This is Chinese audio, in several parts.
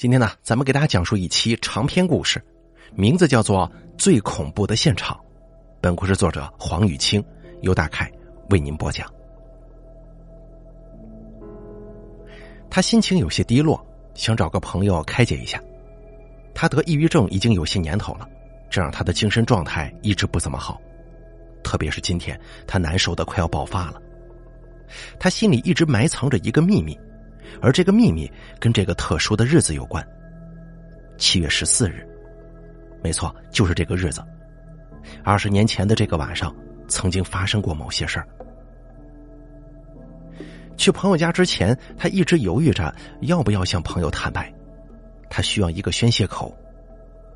今天呢，咱们给大家讲述一期长篇故事，名字叫做《最恐怖的现场》。本故事作者黄雨清，由大凯为您播讲。他心情有些低落，想找个朋友开解一下。他得抑郁症已经有些年头了，这让他的精神状态一直不怎么好。特别是今天，他难受的快要爆发了。他心里一直埋藏着一个秘密。而这个秘密跟这个特殊的日子有关。七月十四日，没错，就是这个日子。二十年前的这个晚上，曾经发生过某些事儿。去朋友家之前，他一直犹豫着要不要向朋友坦白，他需要一个宣泄口，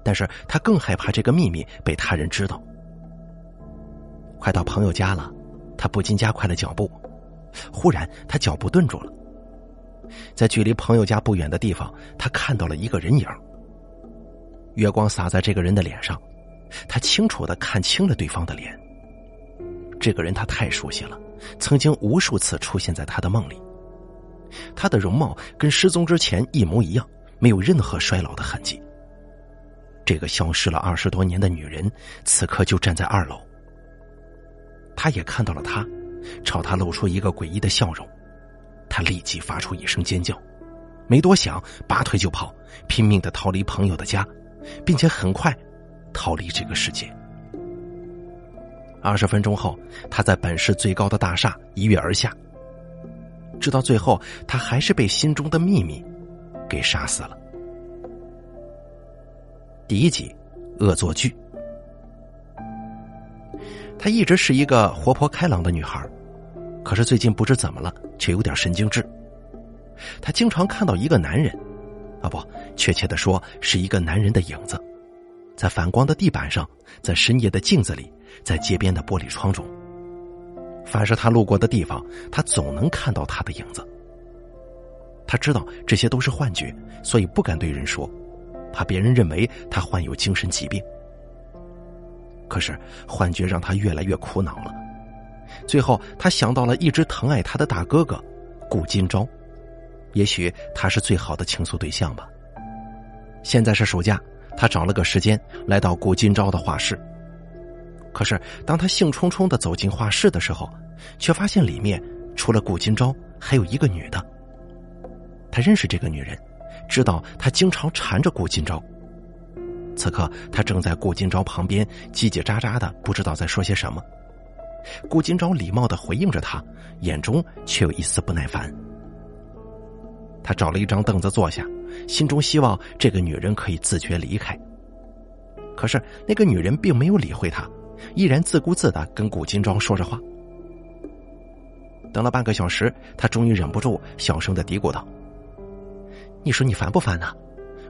但是他更害怕这个秘密被他人知道。快到朋友家了，他不禁加快了脚步，忽然他脚步顿住了。在距离朋友家不远的地方，他看到了一个人影。月光洒在这个人的脸上，他清楚的看清了对方的脸。这个人他太熟悉了，曾经无数次出现在他的梦里。他的容貌跟失踪之前一模一样，没有任何衰老的痕迹。这个消失了二十多年的女人，此刻就站在二楼。他也看到了他，朝他露出一个诡异的笑容。他立即发出一声尖叫，没多想，拔腿就跑，拼命的逃离朋友的家，并且很快逃离这个世界。二十分钟后，他在本市最高的大厦一跃而下。直到最后，他还是被心中的秘密给杀死了。第一集，恶作剧。她一直是一个活泼开朗的女孩。可是最近不知怎么了，却有点神经质。他经常看到一个男人，啊不，确切的说是一个男人的影子，在反光的地板上，在深夜的镜子里，在街边的玻璃窗中。凡是他路过的地方，他总能看到他的影子。他知道这些都是幻觉，所以不敢对人说，怕别人认为他患有精神疾病。可是幻觉让他越来越苦恼了。最后，他想到了一直疼爱他的大哥哥顾金朝，也许他是最好的倾诉对象吧。现在是暑假，他找了个时间来到顾金朝的画室。可是，当他兴冲冲的走进画室的时候，却发现里面除了顾金朝，还有一个女的。他认识这个女人，知道她经常缠着顾金朝。此刻，他正在顾金朝旁边叽叽喳喳的，不知道在说些什么。顾金朝礼貌的回应着他，眼中却有一丝不耐烦。他找了一张凳子坐下，心中希望这个女人可以自觉离开。可是那个女人并没有理会他，依然自顾自的跟顾金朝说着话。等了半个小时，他终于忍不住小声的嘀咕道：“你说你烦不烦呢？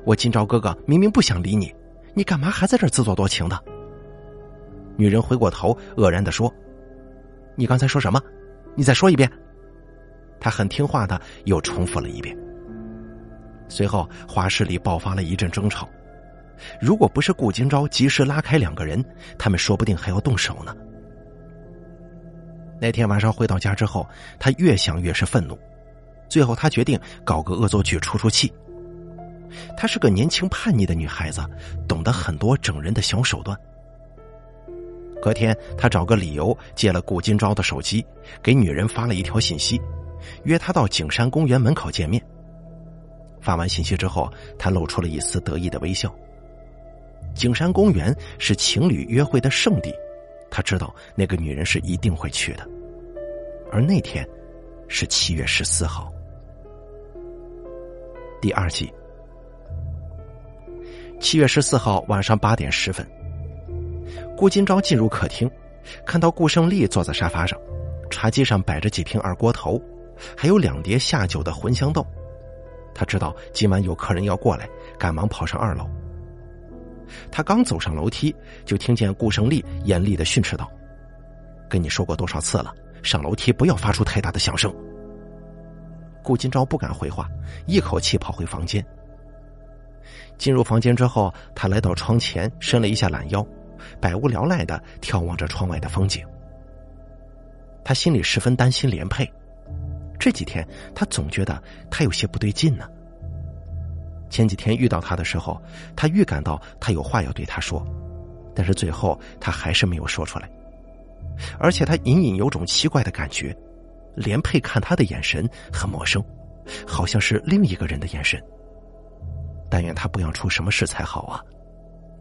我金朝哥哥明明不想理你，你干嘛还在这自作多情的？”女人回过头，愕然的说。你刚才说什么？你再说一遍。他很听话的又重复了一遍。随后，画室里爆发了一阵争吵。如果不是顾金朝及时拉开两个人，他们说不定还要动手呢。那天晚上回到家之后，他越想越是愤怒。最后，他决定搞个恶作剧出出气。她是个年轻叛逆的女孩子，懂得很多整人的小手段。隔天，他找个理由借了顾金朝的手机，给女人发了一条信息，约她到景山公园门口见面。发完信息之后，他露出了一丝得意的微笑。景山公园是情侣约会的圣地，他知道那个女人是一定会去的。而那天是七月十四号。第二季，七月十四号晚上八点十分。顾金朝进入客厅，看到顾胜利坐在沙发上，茶几上摆着几瓶二锅头，还有两碟下酒的茴香豆。他知道今晚有客人要过来，赶忙跑上二楼。他刚走上楼梯，就听见顾胜利严厉的训斥道：“跟你说过多少次了，上楼梯不要发出太大的响声。”顾金朝不敢回话，一口气跑回房间。进入房间之后，他来到窗前，伸了一下懒腰。百无聊赖的眺望着窗外的风景，他心里十分担心连佩。这几天他总觉得他有些不对劲呢。前几天遇到他的时候，他预感到他有话要对他说，但是最后他还是没有说出来。而且他隐隐有种奇怪的感觉，连佩看他的眼神很陌生，好像是另一个人的眼神。但愿他不要出什么事才好啊！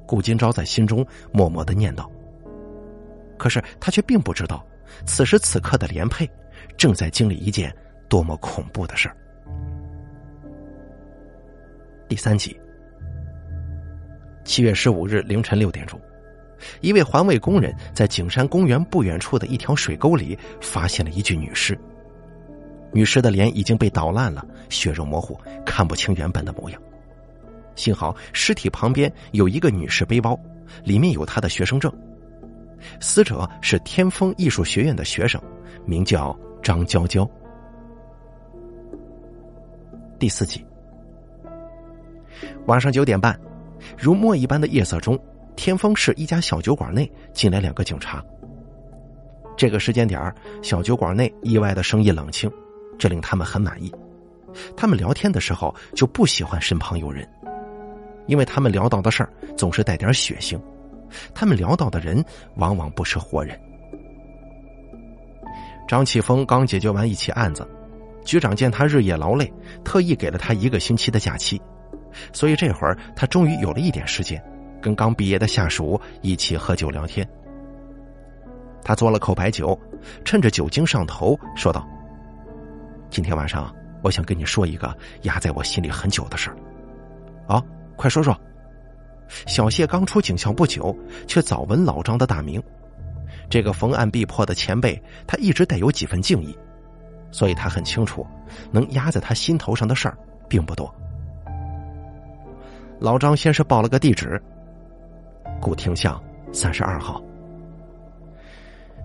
顾金钊在心中默默的念叨。可是他却并不知道，此时此刻的连佩正在经历一件多么恐怖的事儿。第三集，七月十五日凌晨六点钟，一位环卫工人在景山公园不远处的一条水沟里发现了一具女尸。女尸的脸已经被捣烂了，血肉模糊，看不清原本的模样。幸好尸体旁边有一个女士背包，里面有她的学生证。死者是天风艺术学院的学生，名叫张娇娇。第四集，晚上九点半，如墨一般的夜色中，天风市一家小酒馆内进来两个警察。这个时间点小酒馆内意外的生意冷清，这令他们很满意。他们聊天的时候就不喜欢身旁有人，因为他们聊到的事儿总是带点血腥。他们聊到的人往往不是活人。张启峰刚解决完一起案子，局长见他日夜劳累，特意给了他一个星期的假期，所以这会儿他终于有了一点时间，跟刚毕业的下属一起喝酒聊天。他嘬了口白酒，趁着酒精上头说道：“今天晚上我想跟你说一个压在我心里很久的事儿，啊，快说说。”小谢刚出警校不久，却早闻老张的大名。这个逢案必破的前辈，他一直带有几分敬意，所以他很清楚，能压在他心头上的事儿并不多。老张先是报了个地址：古亭巷三十二号。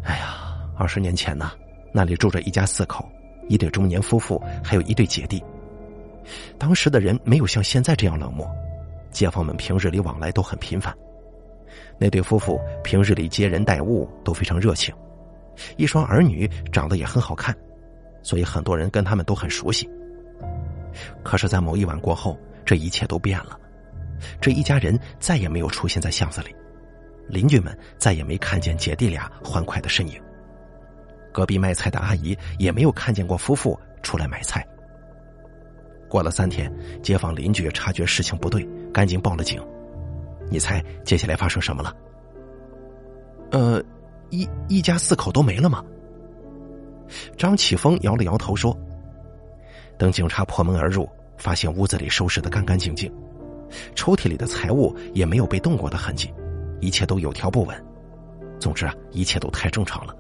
哎呀，二十年前呢，那里住着一家四口，一对中年夫妇，还有一对姐弟。当时的人没有像现在这样冷漠。街坊们平日里往来都很频繁，那对夫妇平日里接人待物都非常热情，一双儿女长得也很好看，所以很多人跟他们都很熟悉。可是，在某一晚过后，这一切都变了，这一家人再也没有出现在巷子里，邻居们再也没看见姐弟俩欢快的身影，隔壁卖菜的阿姨也没有看见过夫妇出来买菜。过了三天，街坊邻居察觉事情不对，赶紧报了警。你猜接下来发生什么了？呃，一一家四口都没了吗？张启峰摇了摇头说：“等警察破门而入，发现屋子里收拾的干干净净，抽屉里的财物也没有被动过的痕迹，一切都有条不紊。总之啊，一切都太正常了。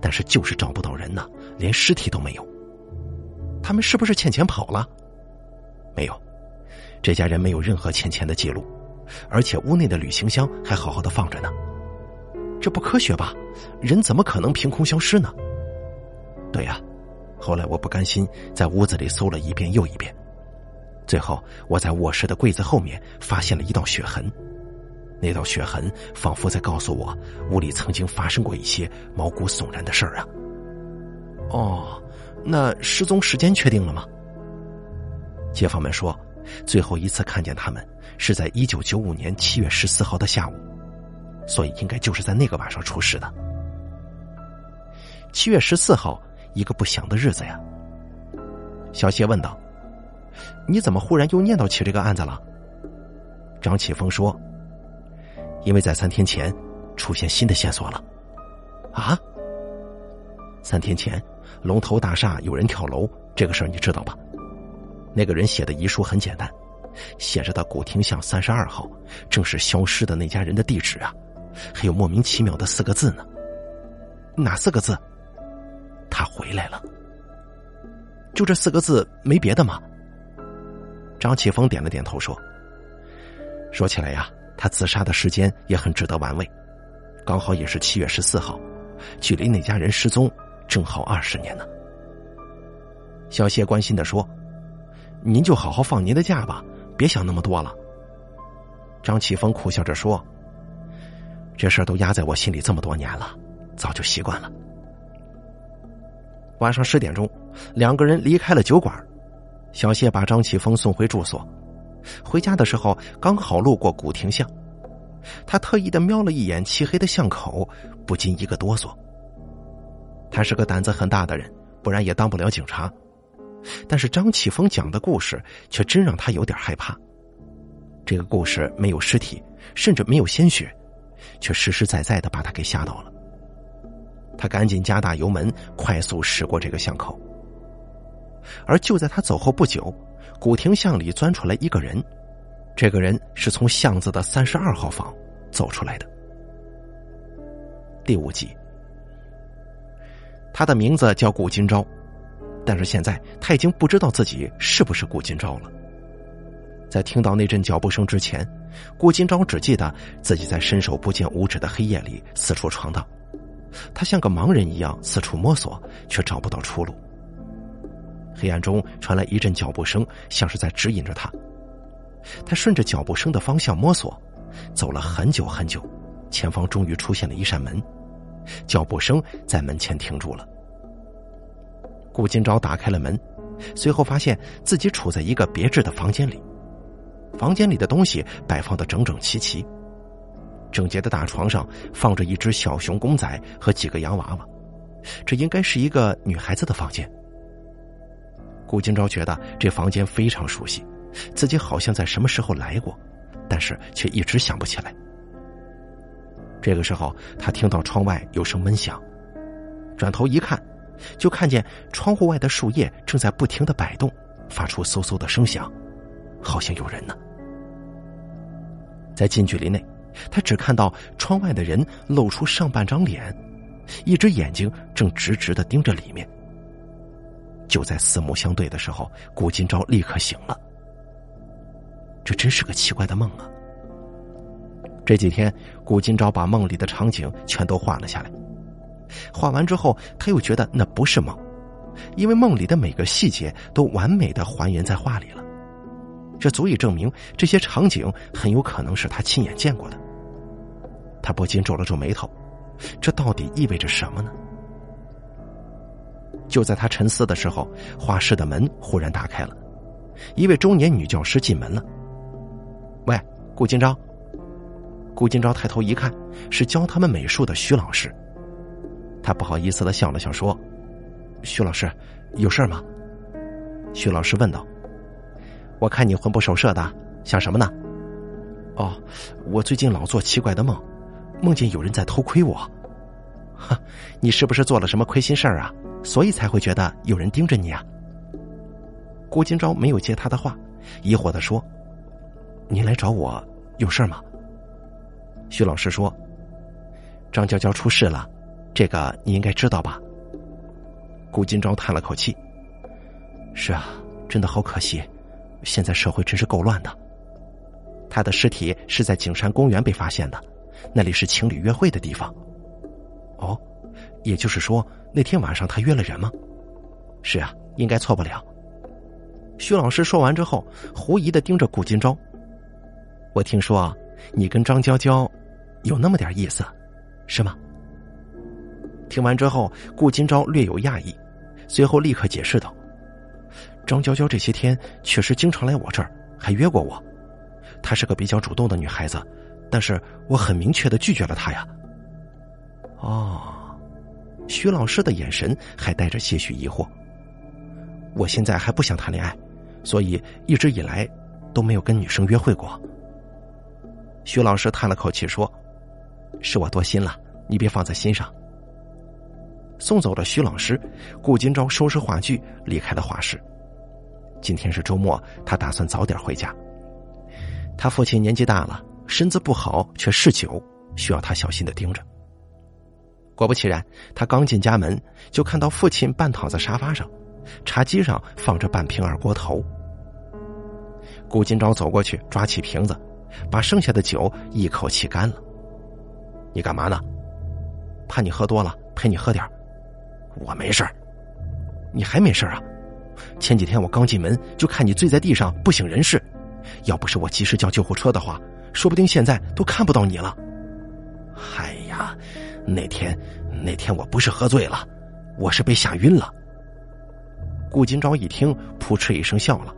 但是就是找不到人呢，连尸体都没有。”他们是不是欠钱跑了？没有，这家人没有任何欠钱的记录，而且屋内的旅行箱还好好的放着呢。这不科学吧？人怎么可能凭空消失呢？对呀，后来我不甘心，在屋子里搜了一遍又一遍，最后我在卧室的柜子后面发现了一道血痕，那道血痕仿佛在告诉我，屋里曾经发生过一些毛骨悚然的事儿啊。哦。那失踪时间确定了吗？街坊们说，最后一次看见他们是在一九九五年七月十四号的下午，所以应该就是在那个晚上出事的。七月十四号，一个不祥的日子呀。小谢问道：“你怎么忽然又念叨起这个案子了？”张启峰说：“因为在三天前出现新的线索了。”啊？三天前。龙头大厦有人跳楼，这个事儿你知道吧？那个人写的遗书很简单，写着的古亭巷三十二号正是消失的那家人的地址啊，还有莫名其妙的四个字呢。哪四个字？他回来了。就这四个字，没别的吗？张启峰点了点头说：“说起来呀，他自杀的时间也很值得玩味，刚好也是七月十四号，距离那家人失踪。”正好二十年呢。小谢关心的说：“您就好好放您的假吧，别想那么多了。”张启峰苦笑着说：“这事儿都压在我心里这么多年了，早就习惯了。”晚上十点钟，两个人离开了酒馆，小谢把张启峰送回住所，回家的时候刚好路过古亭巷，他特意的瞄了一眼漆黑的巷口，不禁一个哆嗦。他是个胆子很大的人，不然也当不了警察。但是张启峰讲的故事却真让他有点害怕。这个故事没有尸体，甚至没有鲜血，却实实在在的把他给吓到了。他赶紧加大油门，快速驶过这个巷口。而就在他走后不久，古亭巷里钻出来一个人，这个人是从巷子的三十二号房走出来的。第五集，他的名字叫顾金钊，但是现在他已经不知道自己是不是顾金钊了。在听到那阵脚步声之前，顾金钊只记得自己在伸手不见五指的黑夜里四处闯荡，他像个盲人一样四处摸索，却找不到出路。黑暗中传来一阵脚步声，像是在指引着他。他顺着脚步声的方向摸索，走了很久很久，前方终于出现了一扇门，脚步声在门前停住了。顾金钊打开了门，随后发现自己处在一个别致的房间里，房间里的东西摆放的整整齐齐，整洁的大床上放着一只小熊公仔和几个洋娃娃，这应该是一个女孩子的房间。顾金钊觉得这房间非常熟悉，自己好像在什么时候来过，但是却一直想不起来。这个时候，他听到窗外有声闷响，转头一看，就看见窗户外的树叶正在不停的摆动，发出嗖嗖的声响，好像有人呢。在近距离内，他只看到窗外的人露出上半张脸，一只眼睛正直直的盯着里面。就在四目相对的时候，古金钊立刻醒了。这真是个奇怪的梦啊！这几天，古金钊把梦里的场景全都画了下来。画完之后，他又觉得那不是梦，因为梦里的每个细节都完美的还原在画里了。这足以证明这些场景很有可能是他亲眼见过的。他不禁皱了皱眉头，这到底意味着什么呢？就在他沉思的时候，画室的门忽然打开了，一位中年女教师进门了。喂，顾金钊。顾金钊抬头一看，是教他们美术的徐老师。他不好意思的笑了笑，说：“徐老师，有事吗？”徐老师问道：“我看你魂不守舍的，想什么呢？”“哦，我最近老做奇怪的梦，梦见有人在偷窥我。”“哈，你是不是做了什么亏心事儿啊？”所以才会觉得有人盯着你啊。郭金钊没有接他的话，疑惑的说：“您来找我有事吗？”徐老师说：“张娇娇出事了，这个你应该知道吧？”顾金钊叹了口气：“是啊，真的好可惜，现在社会真是够乱的。他的尸体是在景山公园被发现的，那里是情侣约会的地方。哦，也就是说。”那天晚上他约了人吗？是啊，应该错不了。徐老师说完之后，狐疑的盯着顾金钊。我听说你跟张娇娇有那么点意思，是吗？听完之后，顾金钊略有讶异，随后立刻解释道：“张娇娇这些天确实经常来我这儿，还约过我。她是个比较主动的女孩子，但是我很明确的拒绝了她呀。”哦。徐老师的眼神还带着些许疑惑。我现在还不想谈恋爱，所以一直以来都没有跟女生约会过。徐老师叹了口气说：“是我多心了，你别放在心上。”送走了徐老师，顾金钊收拾话具离开了画室。今天是周末，他打算早点回家。他父亲年纪大了，身子不好，却嗜酒，需要他小心的盯着。果不其然，他刚进家门，就看到父亲半躺在沙发上，茶几上放着半瓶二锅头。顾金钊走过去，抓起瓶子，把剩下的酒一口气干了。你干嘛呢？怕你喝多了，陪你喝点我没事你还没事啊？前几天我刚进门就看你醉在地上不省人事，要不是我及时叫救护车的话，说不定现在都看不到你了。哎呀！那天，那天我不是喝醉了，我是被吓晕了。顾金钊一听，扑哧一声笑了。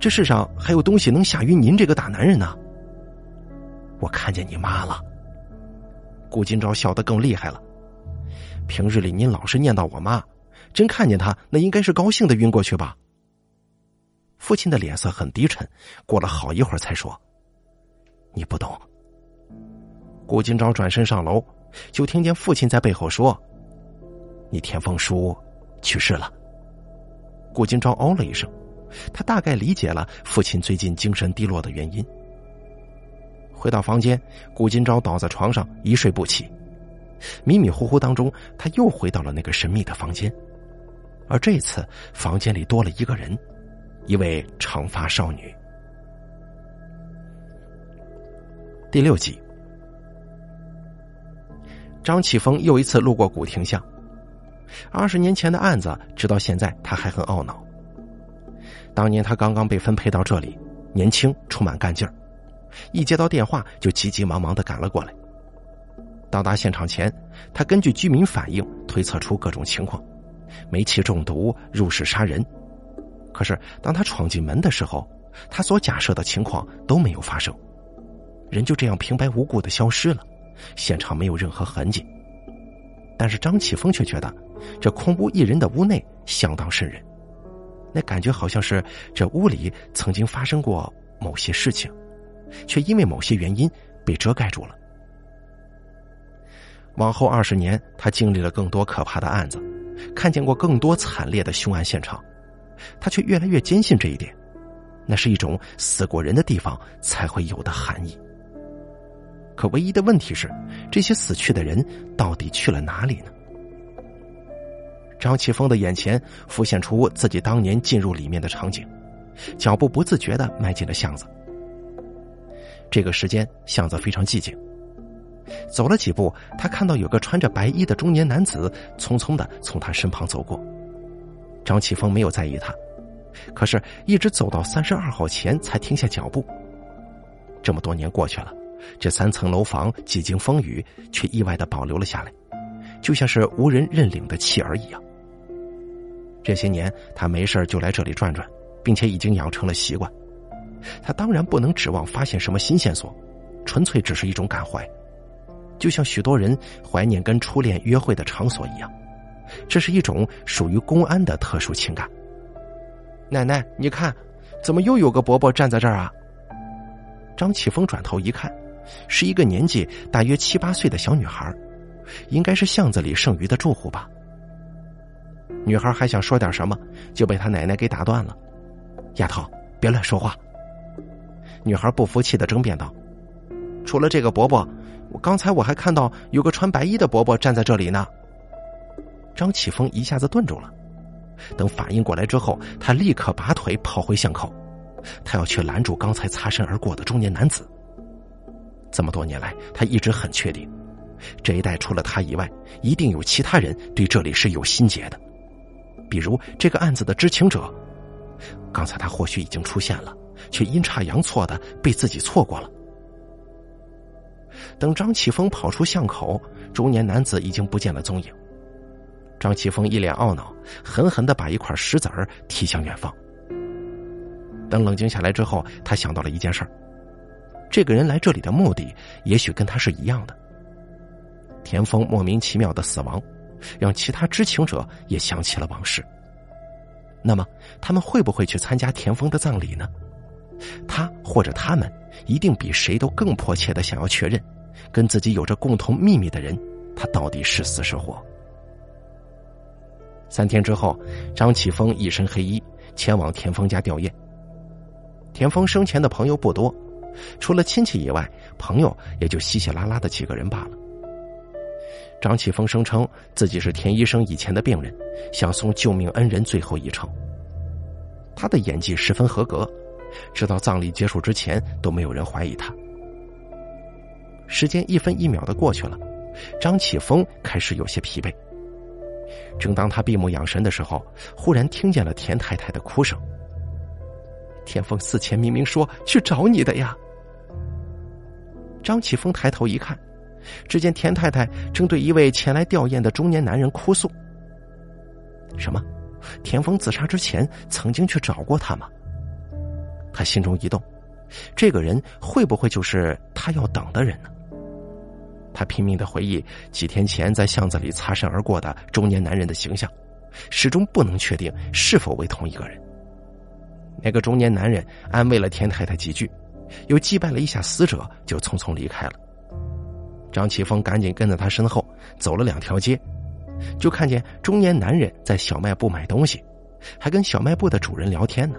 这世上还有东西能吓晕您这个大男人呢？我看见你妈了。顾金钊笑得更厉害了。平日里您老是念叨我妈，真看见她，那应该是高兴的晕过去吧？父亲的脸色很低沉，过了好一会儿才说：“你不懂。”顾金钊转身上楼，就听见父亲在背后说：“你田丰叔去世了。”顾金钊哦了一声，他大概理解了父亲最近精神低落的原因。回到房间，顾金钊倒在床上一睡不起。迷迷糊糊当中，他又回到了那个神秘的房间，而这次房间里多了一个人，一位长发少女。第六集，张启峰又一次路过古亭巷。二十年前的案子，直到现在他还很懊恼。当年他刚刚被分配到这里，年轻，充满干劲儿。一接到电话，就急急忙忙的赶了过来。到达现场前，他根据居民反映推测出各种情况：煤气中毒、入室杀人。可是当他闯进门的时候，他所假设的情况都没有发生，人就这样平白无故的消失了，现场没有任何痕迹。但是张启峰却觉得，这空无一人的屋内相当渗人，那感觉好像是这屋里曾经发生过某些事情。却因为某些原因被遮盖住了。往后二十年，他经历了更多可怕的案子，看见过更多惨烈的凶案现场，他却越来越坚信这一点，那是一种死过人的地方才会有的含义。可唯一的问题是，这些死去的人到底去了哪里呢？张启峰的眼前浮现出自己当年进入里面的场景，脚步不自觉的迈进了巷子。这个时间巷子非常寂静。走了几步，他看到有个穿着白衣的中年男子匆匆的从他身旁走过。张启峰没有在意他，可是，一直走到三十二号前才停下脚步。这么多年过去了，这三层楼房几经风雨，却意外的保留了下来，就像是无人认领的弃儿一样。这些年，他没事就来这里转转，并且已经养成了习惯。他当然不能指望发现什么新线索，纯粹只是一种感怀，就像许多人怀念跟初恋约会的场所一样，这是一种属于公安的特殊情感。奶奶，你看，怎么又有个伯伯站在这儿啊？张启峰转头一看，是一个年纪大约七八岁的小女孩，应该是巷子里剩余的住户吧。女孩还想说点什么，就被他奶奶给打断了：“丫头，别乱说话。”女孩不服气的争辩道：“除了这个伯伯，我刚才我还看到有个穿白衣的伯伯站在这里呢。”张启峰一下子顿住了，等反应过来之后，他立刻拔腿跑回巷口，他要去拦住刚才擦身而过的中年男子。这么多年来，他一直很确定，这一带除了他以外，一定有其他人对这里是有心结的，比如这个案子的知情者。刚才他或许已经出现了。却阴差阳错的被自己错过了。等张启峰跑出巷口，中年男子已经不见了踪影。张启峰一脸懊恼，狠狠的把一块石子儿踢向远方。等冷静下来之后，他想到了一件事儿：这个人来这里的目的，也许跟他是一样的。田丰莫名其妙的死亡，让其他知情者也想起了往事。那么，他们会不会去参加田丰的葬礼呢？他或者他们一定比谁都更迫切的想要确认，跟自己有着共同秘密的人，他到底是死是活。三天之后，张启峰一身黑衣前往田丰家吊唁。田丰生前的朋友不多，除了亲戚以外，朋友也就稀稀拉拉的几个人罢了。张启峰声称自己是田医生以前的病人，想送救命恩人最后一程。他的演技十分合格。直到葬礼结束之前，都没有人怀疑他。时间一分一秒的过去了，张启峰开始有些疲惫。正当他闭目养神的时候，忽然听见了田太太的哭声。田丰死前明明说去找你的呀！张启峰抬头一看，只见田太太正对一位前来吊唁的中年男人哭诉。什么？田丰自杀之前曾经去找过他吗？他心中一动，这个人会不会就是他要等的人呢？他拼命的回忆几天前在巷子里擦身而过的中年男人的形象，始终不能确定是否为同一个人。那个中年男人安慰了田太太几句，又祭拜了一下死者，就匆匆离开了。张启峰赶紧跟在他身后走了两条街，就看见中年男人在小卖部买东西，还跟小卖部的主人聊天呢。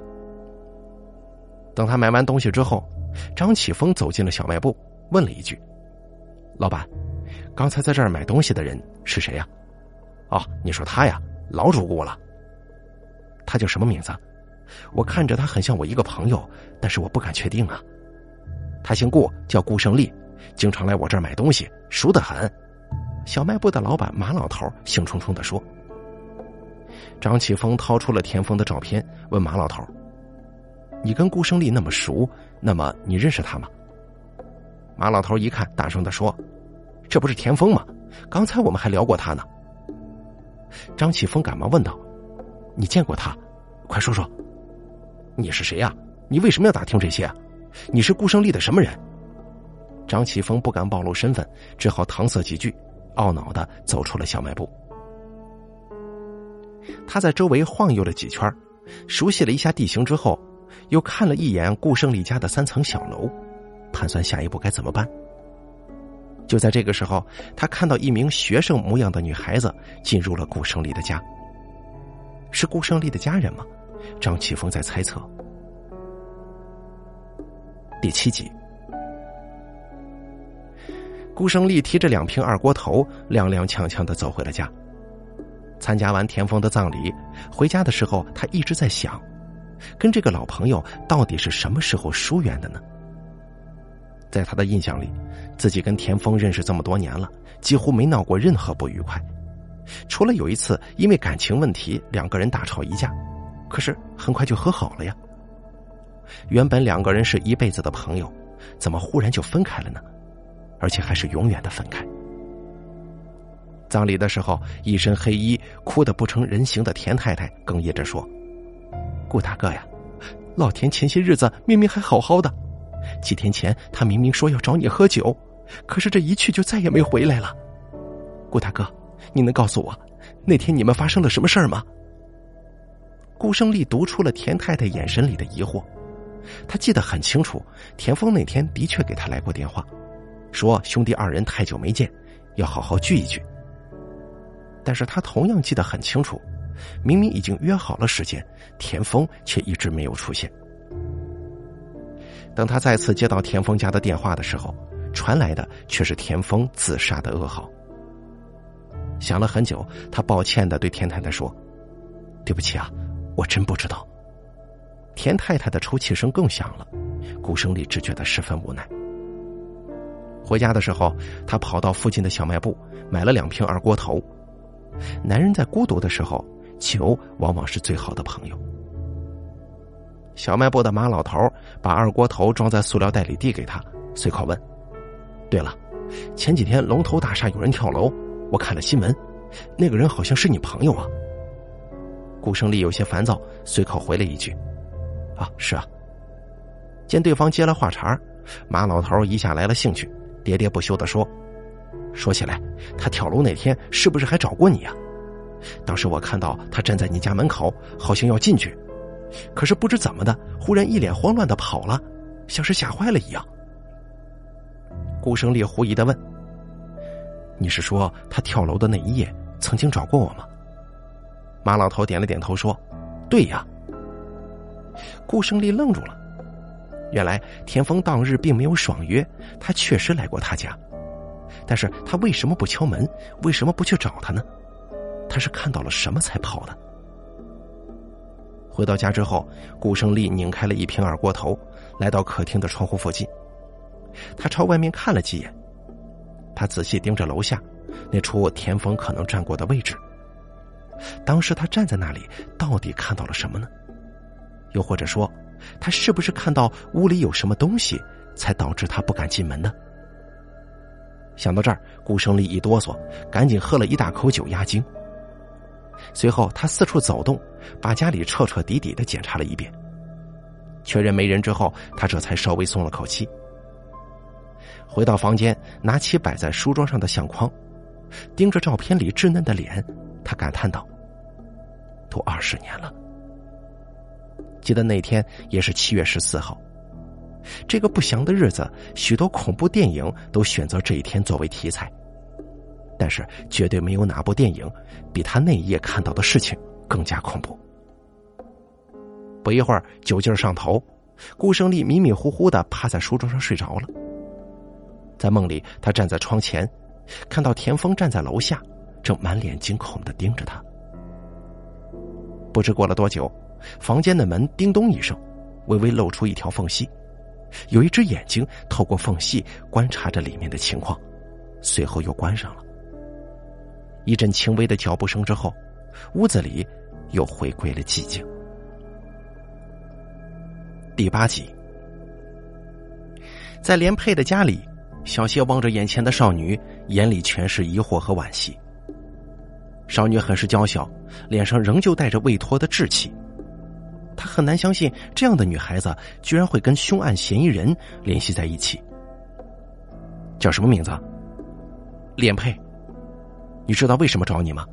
等他买完东西之后，张启峰走进了小卖部，问了一句：“老板，刚才在这儿买东西的人是谁呀？”“哦，你说他呀，老主顾了。他叫什么名字？我看着他很像我一个朋友，但是我不敢确定啊。他姓顾，叫顾胜利。”经常来我这儿买东西，熟得很。小卖部的老板马老头兴冲冲的说：“张启峰掏出了田丰的照片，问马老头：‘你跟顾胜利那么熟，那么你认识他吗？’马老头一看，大声的说：‘这不是田丰吗？刚才我们还聊过他呢。’张启峰赶忙问道：‘你见过他？快说说。你是谁呀？你为什么要打听这些？你是顾胜利的什么人？’”张启峰不敢暴露身份，只好搪塞几句，懊恼的走出了小卖部。他在周围晃悠了几圈，熟悉了一下地形之后，又看了一眼顾胜利家的三层小楼，盘算下一步该怎么办。就在这个时候，他看到一名学生模样的女孩子进入了顾胜利的家。是顾胜利的家人吗？张启峰在猜测。第七集。顾胜利提着两瓶二锅头，踉踉跄跄的走回了家。参加完田丰的葬礼，回家的时候，他一直在想，跟这个老朋友到底是什么时候疏远的呢？在他的印象里，自己跟田丰认识这么多年了，几乎没闹过任何不愉快，除了有一次因为感情问题两个人大吵一架，可是很快就和好了呀。原本两个人是一辈子的朋友，怎么忽然就分开了呢？而且还是永远的分开。葬礼的时候，一身黑衣、哭得不成人形的田太太哽咽着说：“顾大哥呀，老田前些日子明明还好好的，几天前他明明说要找你喝酒，可是这一去就再也没回来了。顾大哥，你能告诉我，那天你们发生了什么事儿吗？”顾胜利读出了田太太眼神里的疑惑，他记得很清楚，田丰那天的确给他来过电话。说兄弟二人太久没见，要好好聚一聚。但是他同样记得很清楚，明明已经约好了时间，田丰却一直没有出现。等他再次接到田丰家的电话的时候，传来的却是田丰自杀的噩耗。想了很久，他抱歉的对田太太说：“对不起啊，我真不知道。”田太太的抽泣声更响了，顾胜利只觉得十分无奈。回家的时候，他跑到附近的小卖部买了两瓶二锅头。男人在孤独的时候，酒往往是最好的朋友。小卖部的马老头把二锅头装在塑料袋里递给他，随口问：“对了，前几天龙头大厦有人跳楼，我看了新闻，那个人好像是你朋友啊。”顾胜利有些烦躁，随口回了一句：“啊，是啊。”见对方接了话茬，马老头一下来了兴趣。喋喋不休的说：“说起来，他跳楼那天是不是还找过你呀？当时我看到他站在你家门口，好像要进去，可是不知怎么的，忽然一脸慌乱的跑了，像是吓坏了一样。”顾胜烈狐疑的问：“你是说他跳楼的那一夜曾经找过我吗？”马老头点了点头说：“对呀。”顾胜利愣住了。原来田丰当日并没有爽约，他确实来过他家，但是他为什么不敲门？为什么不去找他呢？他是看到了什么才跑的？回到家之后，顾胜利拧开了一瓶二锅头，来到客厅的窗户附近，他朝外面看了几眼，他仔细盯着楼下那处田丰可能站过的位置。当时他站在那里，到底看到了什么呢？又或者说？他是不是看到屋里有什么东西，才导致他不敢进门呢？想到这儿，顾胜利一哆嗦，赶紧喝了一大口酒压惊。随后，他四处走动，把家里彻彻底底的检查了一遍。确认没人之后，他这才稍微松了口气。回到房间，拿起摆在书桌上的相框，盯着照片里稚嫩的脸，他感叹道：“都二十年了。”记得那天也是七月十四号，这个不祥的日子，许多恐怖电影都选择这一天作为题材，但是绝对没有哪部电影比他那一夜看到的事情更加恐怖。不一会儿，酒劲上头，顾胜利迷迷糊糊的趴在书桌上睡着了。在梦里，他站在窗前，看到田丰站在楼下，正满脸惊恐的盯着他。不知过了多久。房间的门叮咚一声，微微露出一条缝隙，有一只眼睛透过缝隙观察着里面的情况，随后又关上了。一阵轻微的脚步声之后，屋子里又回归了寂静。第八集，在连佩的家里，小谢望着眼前的少女，眼里全是疑惑和惋惜。少女很是娇小，脸上仍旧带着未脱的稚气。他很难相信，这样的女孩子居然会跟凶案嫌疑人联系在一起。叫什么名字？连佩。你知道为什么找你吗？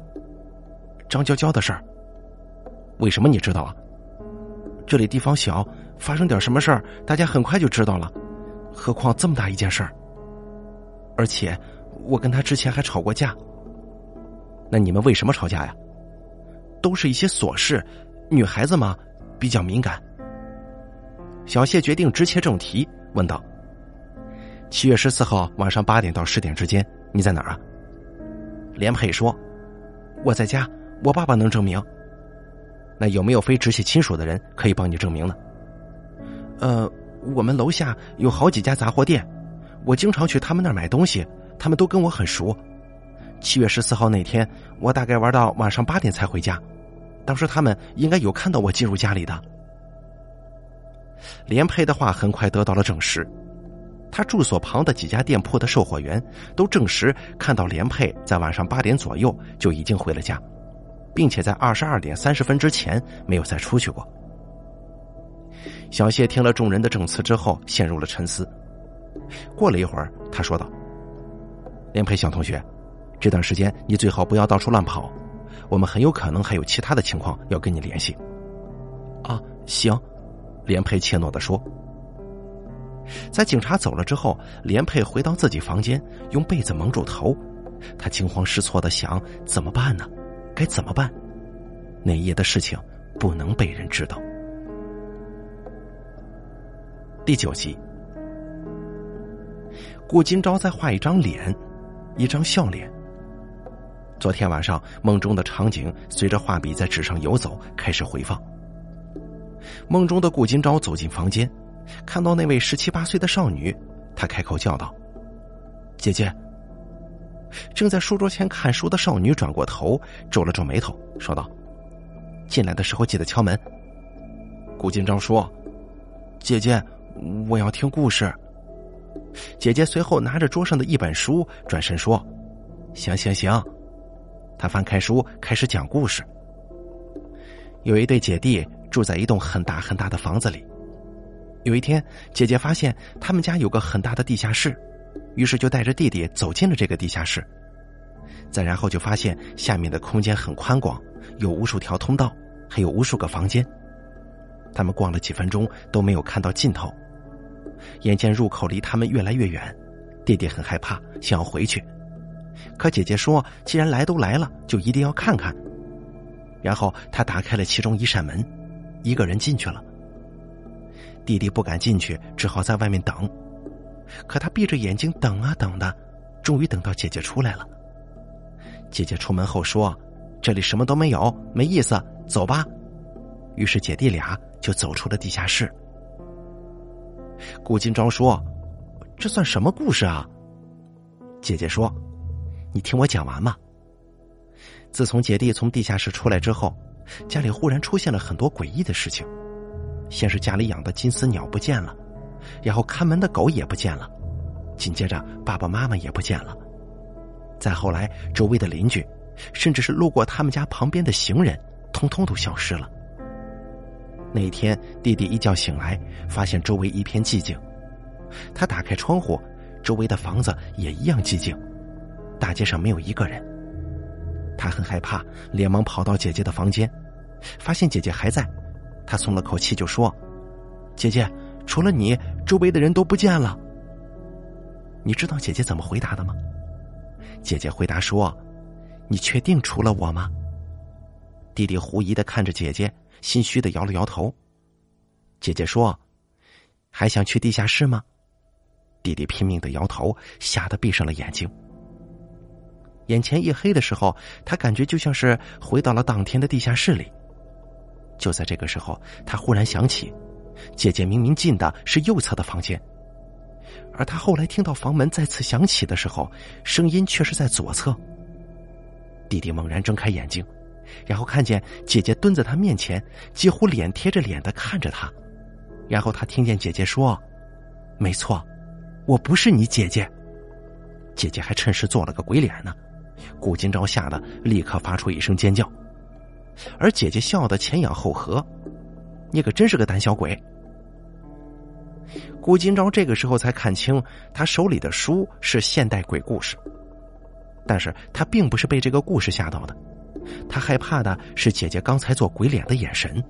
张娇娇的事儿。为什么你知道啊？这里地方小，发生点什么事儿，大家很快就知道了。何况这么大一件事儿。而且，我跟他之前还吵过架。那你们为什么吵架呀？都是一些琐事，女孩子嘛。比较敏感，小谢决定直切正题，问道：“七月十四号晚上八点到十点之间，你在哪儿啊？”连佩说：“我在家，我爸爸能证明。那有没有非直系亲属的人可以帮你证明呢？”“呃，我们楼下有好几家杂货店，我经常去他们那儿买东西，他们都跟我很熟。七月十四号那天，我大概玩到晚上八点才回家。”当时他们应该有看到我进入家里的。连佩的话很快得到了证实，他住所旁的几家店铺的售货员都证实看到连佩在晚上八点左右就已经回了家，并且在二十二点三十分之前没有再出去过。小谢听了众人的证词之后，陷入了沉思。过了一会儿，他说道：“连佩小同学，这段时间你最好不要到处乱跑。”我们很有可能还有其他的情况要跟你联系。啊，行，连佩怯懦的说。在警察走了之后，连佩回到自己房间，用被子蒙住头，他惊慌失措的想：怎么办呢？该怎么办？那夜的事情不能被人知道。第九集，顾金钊在画一张脸，一张笑脸。昨天晚上梦中的场景随着画笔在纸上游走，开始回放。梦中的顾金钊走进房间，看到那位十七八岁的少女，他开口叫道：“姐姐。”正在书桌前看书的少女转过头，皱了皱眉头，说道：“进来的时候记得敲门。”顾金章说：“姐姐，我要听故事。”姐姐随后拿着桌上的一本书，转身说：“行行行。”他翻开书，开始讲故事。有一对姐弟住在一栋很大很大的房子里。有一天，姐姐发现他们家有个很大的地下室，于是就带着弟弟走进了这个地下室。再然后就发现下面的空间很宽广，有无数条通道，还有无数个房间。他们逛了几分钟都没有看到尽头，眼见入口离他们越来越远，弟弟很害怕，想要回去。可姐姐说：“既然来都来了，就一定要看看。”然后他打开了其中一扇门，一个人进去了。弟弟不敢进去，只好在外面等。可他闭着眼睛等啊等的，终于等到姐姐出来了。姐姐出门后说：“这里什么都没有，没意思，走吧。”于是姐弟俩就走出了地下室。顾金钊说：“这算什么故事啊？”姐姐说。你听我讲完嘛。自从姐弟从地下室出来之后，家里忽然出现了很多诡异的事情。先是家里养的金丝鸟不见了，然后看门的狗也不见了，紧接着爸爸妈妈也不见了。再后来，周围的邻居，甚至是路过他们家旁边的行人，通通都消失了。那一天弟弟一觉醒来，发现周围一片寂静。他打开窗户，周围的房子也一样寂静，大街上没有一个人。他很害怕，连忙跑到姐姐的房间，发现姐姐还在，他松了口气，就说：“姐姐，除了你，周围的人都不见了。”你知道姐姐怎么回答的吗？姐姐回答说：“你确定除了我吗？”弟弟狐疑的看着姐姐，心虚的摇了摇头。姐姐说：“还想去地下室吗？”弟弟拼命的摇头，吓得闭上了眼睛。眼前一黑的时候，他感觉就像是回到了当天的地下室里。就在这个时候，他忽然想起，姐姐明明进的是右侧的房间，而他后来听到房门再次响起的时候，声音却是在左侧。弟弟猛然睁开眼睛，然后看见姐姐蹲在他面前，几乎脸贴着脸的看着他，然后他听见姐姐说：“没错，我不是你姐姐。”姐姐还趁势做了个鬼脸呢。顾金钊吓得立刻发出一声尖叫，而姐姐笑得前仰后合：“你可真是个胆小鬼！”顾金钊这个时候才看清，他手里的书是现代鬼故事，但是他并不是被这个故事吓到的，他害怕的是姐姐刚才做鬼脸的眼神，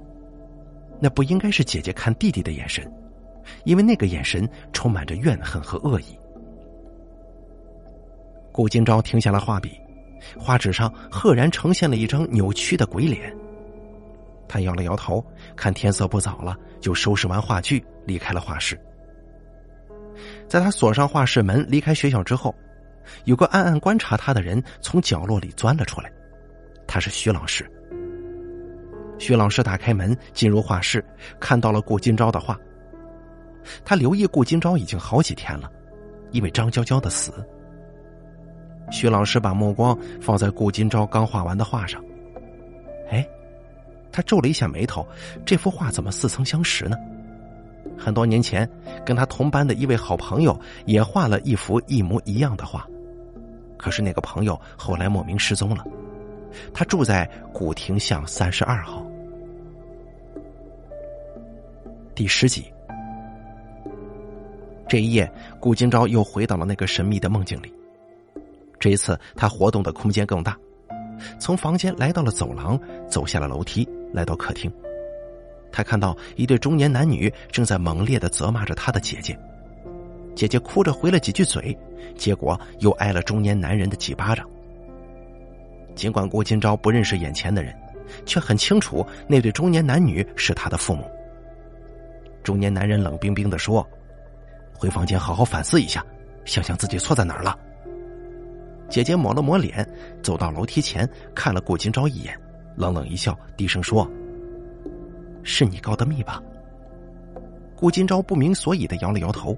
那不应该是姐姐看弟弟的眼神，因为那个眼神充满着怨恨和恶意。顾金钊停下了画笔，画纸上赫然呈现了一张扭曲的鬼脸。他摇了摇头，看天色不早了，就收拾完画具离开了画室。在他锁上画室门离开学校之后，有个暗暗观察他的人从角落里钻了出来，他是徐老师。徐老师打开门进入画室，看到了顾金钊的画。他留意顾金钊已经好几天了，因为张娇娇的死。徐老师把目光放在顾金钊刚画完的画上，哎，他皱了一下眉头，这幅画怎么似曾相识呢？很多年前，跟他同班的一位好朋友也画了一幅一模一样的画，可是那个朋友后来莫名失踪了。他住在古亭巷三十二号。第十集，这一夜，顾金钊又回到了那个神秘的梦境里。这一次，他活动的空间更大，从房间来到了走廊，走下了楼梯，来到客厅。他看到一对中年男女正在猛烈的责骂着他的姐姐，姐姐哭着回了几句嘴，结果又挨了中年男人的几巴掌。尽管郭金钊不认识眼前的人，却很清楚那对中年男女是他的父母。中年男人冷冰冰的说：“回房间好好反思一下，想想自己错在哪儿了。”姐姐抹了抹脸，走到楼梯前，看了顾金朝一眼，冷冷一笑，低声说：“是你告的密吧？”顾金朝不明所以的摇了摇头。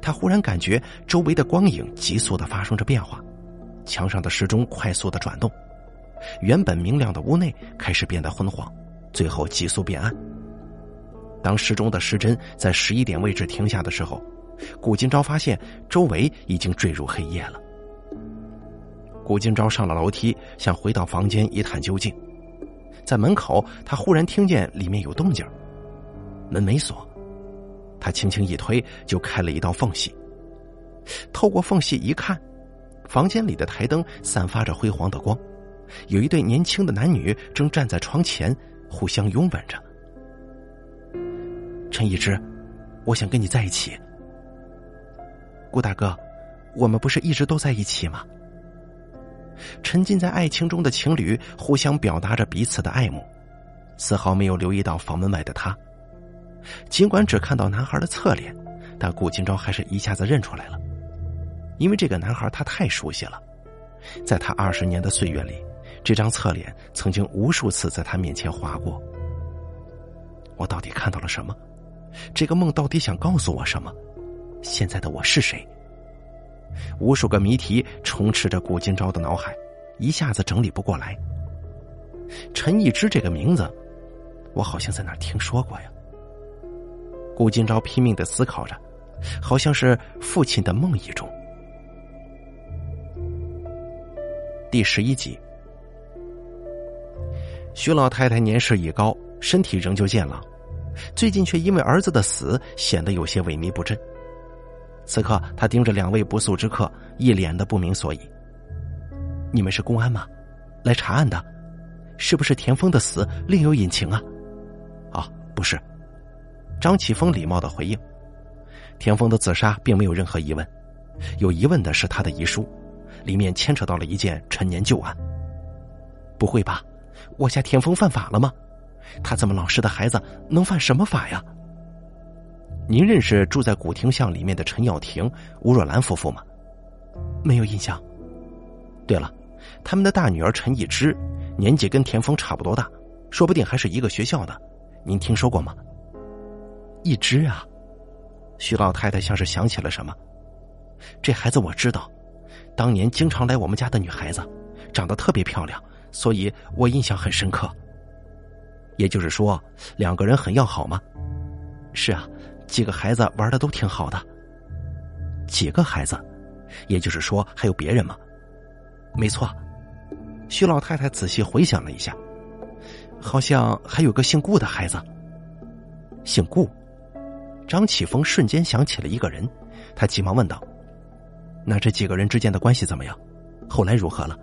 他忽然感觉周围的光影急速的发生着变化，墙上的时钟快速的转动，原本明亮的屋内开始变得昏黄，最后急速变暗。当时钟的时针在十一点位置停下的时候，顾金朝发现周围已经坠入黑夜了。顾金钊上了楼梯，想回到房间一探究竟。在门口，他忽然听见里面有动静，门没锁，他轻轻一推，就开了一道缝隙。透过缝隙一看，房间里的台灯散发着辉煌的光，有一对年轻的男女正站在窗前，互相拥吻着。陈一之，我想跟你在一起。顾大哥，我们不是一直都在一起吗？沉浸在爱情中的情侣互相表达着彼此的爱慕，丝毫没有留意到房门外的他。尽管只看到男孩的侧脸，但顾金钊还是一下子认出来了，因为这个男孩他太熟悉了，在他二十年的岁月里，这张侧脸曾经无数次在他面前划过。我到底看到了什么？这个梦到底想告诉我什么？现在的我是谁？无数个谜题充斥着顾金钊的脑海，一下子整理不过来。陈一之这个名字，我好像在哪听说过呀。顾金钊拼命的思考着，好像是父亲的梦呓中。第十一集，徐老太太年事已高，身体仍旧健朗，最近却因为儿子的死显得有些萎靡不振。此刻，他盯着两位不速之客，一脸的不明所以。你们是公安吗？来查案的，是不是田丰的死另有隐情啊？啊，不是。张启峰礼貌的回应：“田丰的自杀并没有任何疑问，有疑问的是他的遗书，里面牵扯到了一件陈年旧案。不会吧？我家田丰犯法了吗？他这么老实的孩子能犯什么法呀？您认识住在古亭巷里面的陈耀庭、吴若兰夫妇吗？没有印象。对了。”他们的大女儿陈一之，年纪跟田丰差不多大，说不定还是一个学校的。您听说过吗？一之啊，徐老太太像是想起了什么。这孩子我知道，当年经常来我们家的女孩子，长得特别漂亮，所以我印象很深刻。也就是说，两个人很要好吗？是啊，几个孩子玩的都挺好的。几个孩子，也就是说还有别人吗？没错，徐老太太仔细回想了一下，好像还有个姓顾的孩子。姓顾，张启峰瞬间想起了一个人，他急忙问道：“那这几个人之间的关系怎么样？后来如何了？”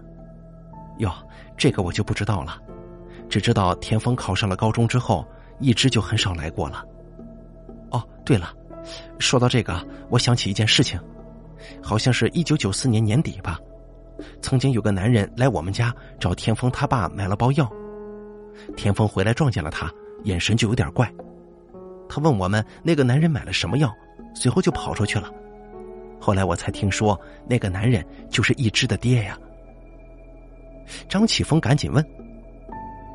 哟，这个我就不知道了，只知道田丰考上了高中之后，一直就很少来过了。哦，对了，说到这个，我想起一件事情，好像是一九九四年年底吧。曾经有个男人来我们家找田丰他爸买了包药，田丰回来撞见了他，眼神就有点怪。他问我们那个男人买了什么药，随后就跑出去了。后来我才听说那个男人就是一只的爹呀。张启峰赶紧问：“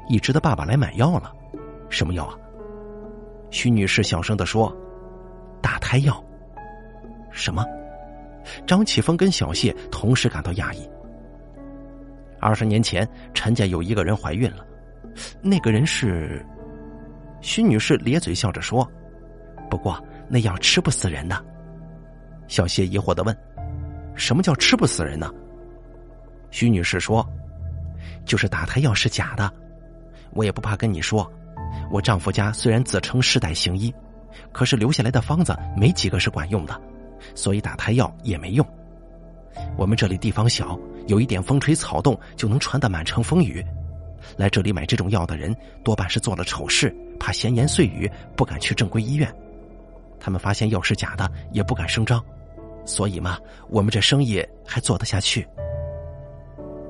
一只的爸爸来买药了，什么药啊？”徐女士小声的说：“打胎药。”什么？张启峰跟小谢同时感到讶异。二十年前，陈家有一个人怀孕了，那个人是徐女士咧嘴笑着说：“不过那药吃不死人的。”小谢疑惑的问：“什么叫吃不死人呢？”徐女士说：“就是打胎药是假的。我也不怕跟你说，我丈夫家虽然自称世代行医，可是留下来的方子没几个是管用的，所以打胎药也没用。我们这里地方小。”有一点风吹草动就能传得满城风雨，来这里买这种药的人多半是做了丑事，怕闲言碎语，不敢去正规医院。他们发现药是假的，也不敢声张，所以嘛，我们这生意还做得下去。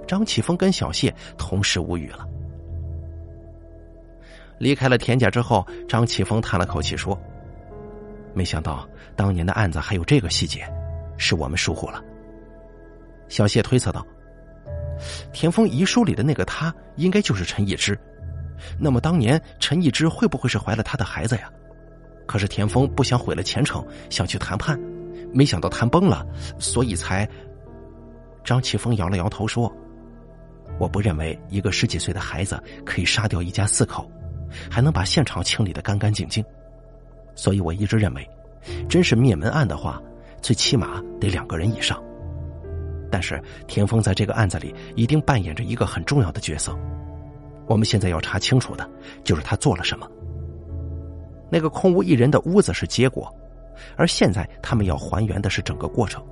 张启峰跟小谢同时无语了。离开了田家之后，张启峰叹了口气说：“没想到当年的案子还有这个细节，是我们疏忽了。”小谢推测道：“田丰遗书里的那个他，应该就是陈一之。那么当年陈一之会不会是怀了他的孩子呀？可是田丰不想毁了前程，想去谈判，没想到谈崩了，所以才……”张启峰摇了摇头说：“我不认为一个十几岁的孩子可以杀掉一家四口，还能把现场清理的干干净净。所以我一直认为，真是灭门案的话，最起码得两个人以上。”但是田丰在这个案子里一定扮演着一个很重要的角色，我们现在要查清楚的就是他做了什么。那个空无一人的屋子是结果，而现在他们要还原的是整个过程。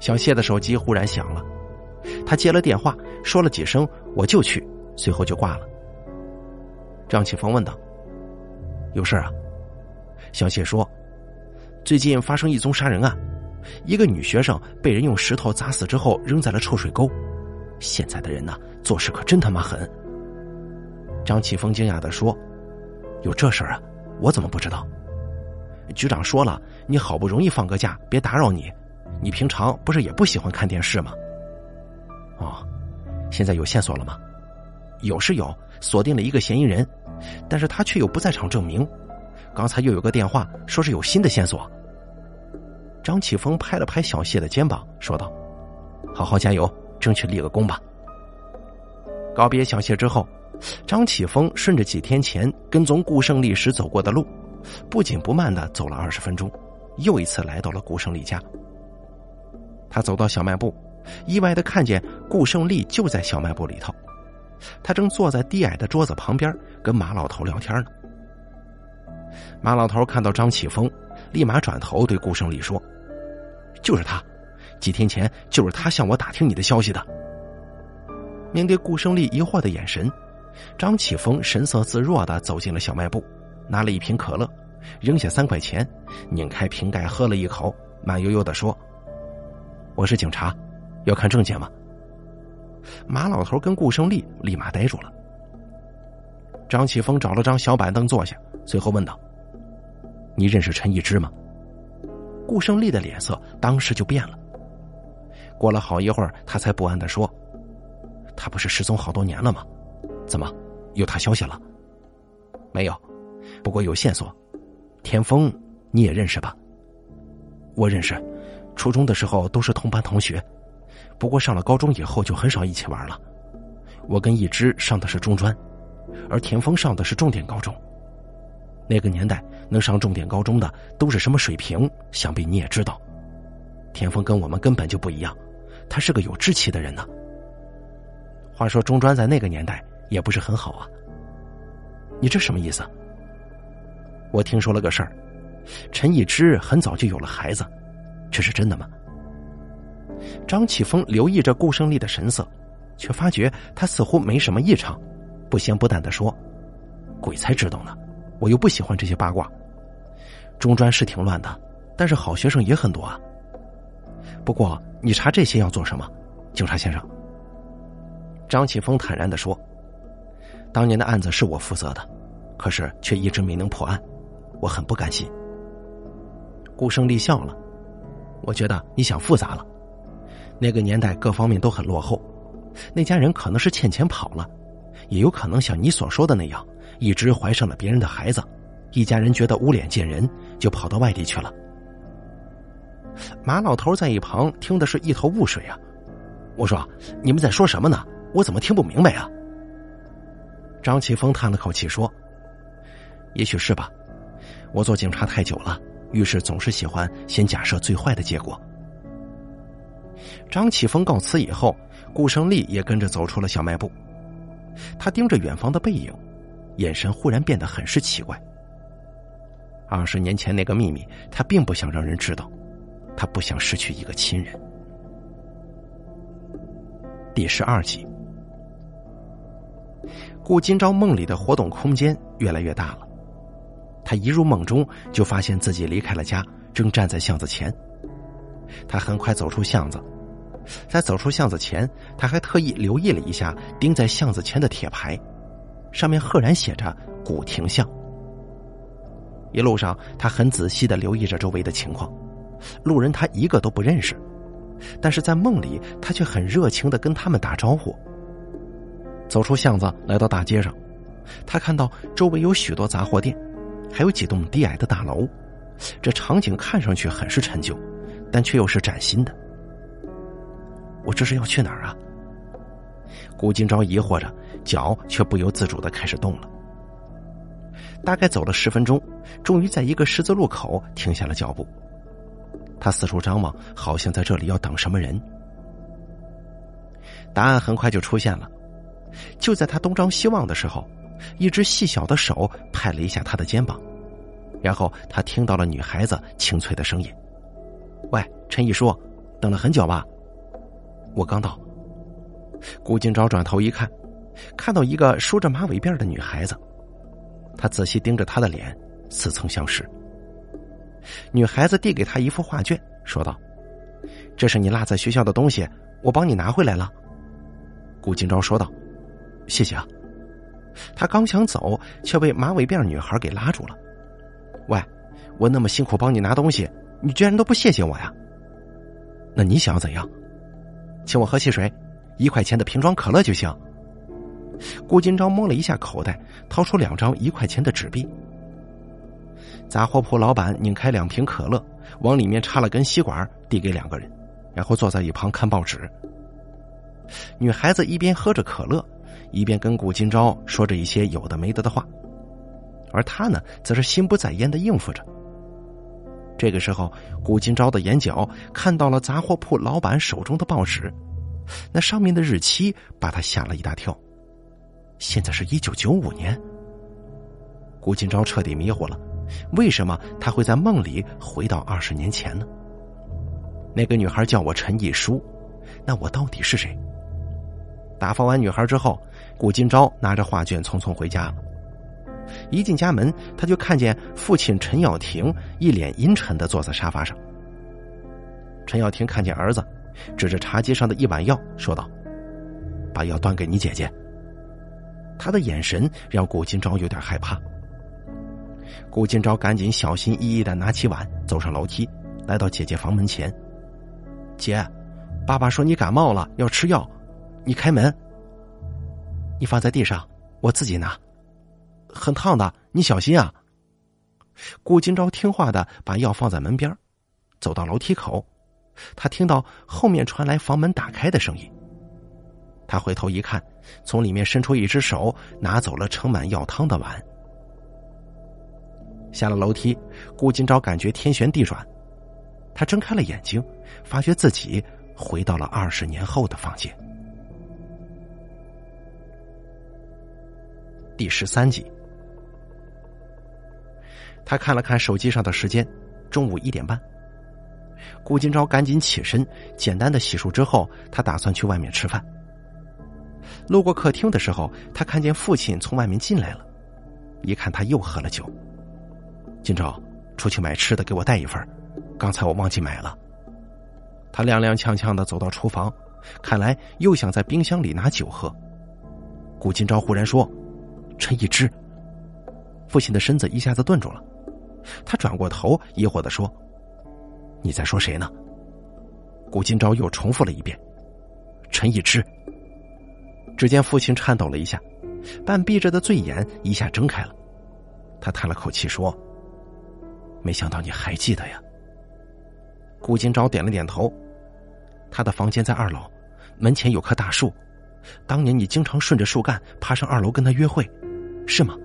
小谢的手机忽然响了，他接了电话，说了几声“我就去”，随后就挂了。张启峰问道：“有事啊？”小谢说：“最近发生一宗杀人案。”一个女学生被人用石头砸死之后扔在了臭水沟，现在的人呐，做事可真他妈狠。张启峰惊讶的说：“有这事儿啊？我怎么不知道？”局长说了：“你好不容易放个假，别打扰你。你平常不是也不喜欢看电视吗？”哦，现在有线索了吗？有是有，锁定了一个嫌疑人，但是他却有不在场证明。刚才又有个电话说是有新的线索。张启峰拍了拍小谢的肩膀，说道：“好好加油，争取立个功吧。”告别小谢之后，张启峰顺着几天前跟踪顾胜利时走过的路，不紧不慢的走了二十分钟，又一次来到了顾胜利家。他走到小卖部，意外的看见顾胜利就在小卖部里头，他正坐在低矮的桌子旁边跟马老头聊天呢。马老头看到张启峰，立马转头对顾胜利说：“就是他，几天前就是他向我打听你的消息的。”面对顾胜利疑惑的眼神，张启峰神色自若的走进了小卖部，拿了一瓶可乐，扔下三块钱，拧开瓶盖喝了一口，慢悠悠的说：“我是警察，要看证件吗？”马老头跟顾胜利立马呆住了。张启峰找了张小板凳坐下，随后问道：“你认识陈一之吗？”顾胜利的脸色当时就变了。过了好一会儿，他才不安的说。他不是失踪好多年了吗？怎么有他消息了？没有，不过有线索。田丰你也认识吧？我认识，初中的时候都是同班同学，不过上了高中以后就很少一起玩了。我跟一之上的是中专，而田丰上的是重点高中。那个年代能上重点高中的都是什么水平？想必你也知道。田丰跟我们根本就不一样，他是个有志气的人呢。话说中专在那个年代也不是很好啊。你这什么意思？我听说了个事儿，陈一之很早就有了孩子，这是真的吗？张启峰留意着顾胜利的神色，却发觉他似乎没什么异常，不咸不淡的说：“鬼才知道呢，我又不喜欢这些八卦。中专是挺乱的，但是好学生也很多啊。不过你查这些要做什么，警察先生？”张启峰坦然的说：“当年的案子是我负责的，可是却一直没能破案，我很不甘心。”顾胜利笑了：“我觉得你想复杂了。那个年代各方面都很落后，那家人可能是欠钱跑了，也有可能像你所说的那样，一直怀上了别人的孩子，一家人觉得无脸见人，就跑到外地去了。”马老头在一旁听的是一头雾水啊！我说：“你们在说什么呢？”我怎么听不明白啊？张启峰叹了口气说：“也许是吧，我做警察太久了，遇事总是喜欢先假设最坏的结果。”张启峰告辞以后，顾胜利也跟着走出了小卖部。他盯着远方的背影，眼神忽然变得很是奇怪。二十年前那个秘密，他并不想让人知道，他不想失去一个亲人。第十二集。顾金朝梦里的活动空间越来越大了，他一入梦中就发现自己离开了家，正站在巷子前。他很快走出巷子，在走出巷子前，他还特意留意了一下钉在巷子前的铁牌，上面赫然写着“古亭巷”。一路上，他很仔细的留意着周围的情况，路人他一个都不认识，但是在梦里，他却很热情的跟他们打招呼。走出巷子，来到大街上，他看到周围有许多杂货店，还有几栋低矮的大楼。这场景看上去很是陈旧，但却又是崭新的。我这是要去哪儿啊？顾金钊疑惑着，脚却不由自主的开始动了。大概走了十分钟，终于在一个十字路口停下了脚步。他四处张望，好像在这里要等什么人。答案很快就出现了。就在他东张西望的时候，一只细小的手拍了一下他的肩膀，然后他听到了女孩子清脆的声音：“喂，陈毅叔，等了很久吧？我刚到。”顾金钊转头一看，看到一个梳着马尾辫的女孩子，他仔细盯着她的脸，似曾相识。女孩子递给他一幅画卷，说道：“这是你落在学校的东西，我帮你拿回来了。”顾金钊说道。谢谢啊！他刚想走，却被马尾辫女孩给拉住了。喂，我那么辛苦帮你拿东西，你居然都不谢谢我呀？那你想要怎样？请我喝汽水，一块钱的瓶装可乐就行。顾金钊摸了一下口袋，掏出两张一块钱的纸币。杂货铺老板拧开两瓶可乐，往里面插了根吸管，递给两个人，然后坐在一旁看报纸。女孩子一边喝着可乐。一边跟顾金钊说着一些有的没得的话，而他呢，则是心不在焉的应付着。这个时候，顾金钊的眼角看到了杂货铺老板手中的报纸，那上面的日期把他吓了一大跳。现在是一九九五年。顾金钊彻底迷糊了，为什么他会在梦里回到二十年前呢？那个女孩叫我陈一书，那我到底是谁？打发完女孩之后，顾金钊拿着画卷匆匆回家了。一进家门，他就看见父亲陈耀庭一脸阴沉的坐在沙发上。陈耀庭看见儿子，指着茶几上的一碗药说道：“把药端给你姐姐。”他的眼神让顾金钊有点害怕。顾金钊赶紧小心翼翼的拿起碗，走上楼梯，来到姐姐房门前。姐，爸爸说你感冒了，要吃药，你开门。你放在地上，我自己拿。很烫的，你小心啊。顾金钊听话的把药放在门边，走到楼梯口，他听到后面传来房门打开的声音。他回头一看，从里面伸出一只手，拿走了盛满药汤的碗。下了楼梯，顾金钊感觉天旋地转，他睁开了眼睛，发觉自己回到了二十年后的房间。第十三集，他看了看手机上的时间，中午一点半。顾金钊赶紧起身，简单的洗漱之后，他打算去外面吃饭。路过客厅的时候，他看见父亲从外面进来了，一看他又喝了酒。金钊，出去买吃的，给我带一份。刚才我忘记买了。他踉踉跄跄的走到厨房，看来又想在冰箱里拿酒喝。顾金钊忽然说：“陈一之。”父亲的身子一下子顿住了，他转过头，疑惑的说：“你在说谁呢？”顾金钊又重复了一遍：“陈一之。”只见父亲颤抖了一下，半闭着的醉眼一下睁开了，他叹了口气说。没想到你还记得呀。顾金钊点了点头，他的房间在二楼，门前有棵大树，当年你经常顺着树干爬上二楼跟他约会，是吗？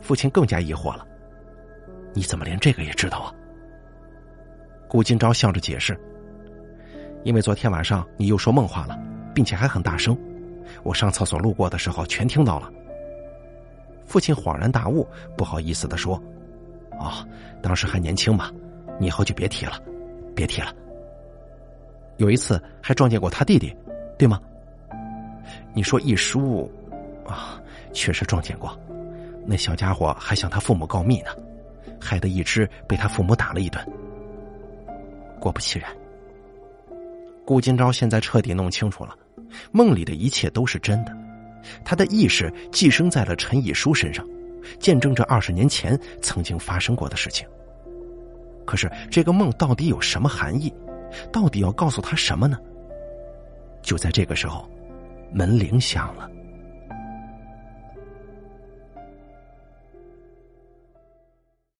父亲更加疑惑了，你怎么连这个也知道啊？顾金钊笑着解释：“因为昨天晚上你又说梦话了，并且还很大声，我上厕所路过的时候全听到了。”父亲恍然大悟，不好意思的说。哦，当时还年轻嘛，你以后就别提了，别提了。有一次还撞见过他弟弟，对吗？你说一叔，啊，确实撞见过，那小家伙还向他父母告密呢，害得一只被他父母打了一顿。果不其然，顾金钊现在彻底弄清楚了，梦里的一切都是真的，他的意识寄生在了陈以书身上。见证着二十年前曾经发生过的事情。可是这个梦到底有什么含义？到底要告诉他什么呢？就在这个时候，门铃响了。